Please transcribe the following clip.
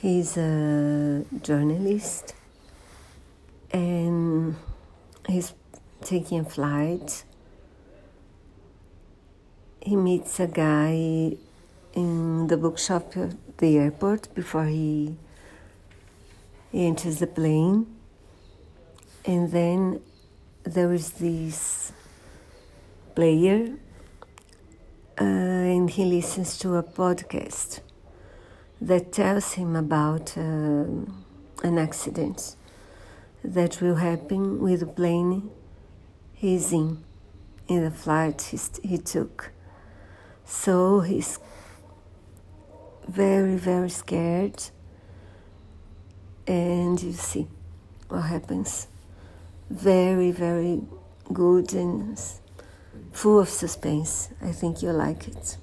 He's a journalist and he's taking a flight. He meets a guy in the bookshop at the airport before he, he enters the plane. And then there is this player, uh, and he listens to a podcast that tells him about uh, an accident that will happen with the plane he's in, in the flight he he took. So he's very, very scared, and you see what happens. Very, very good and full of suspense. I think you'll like it.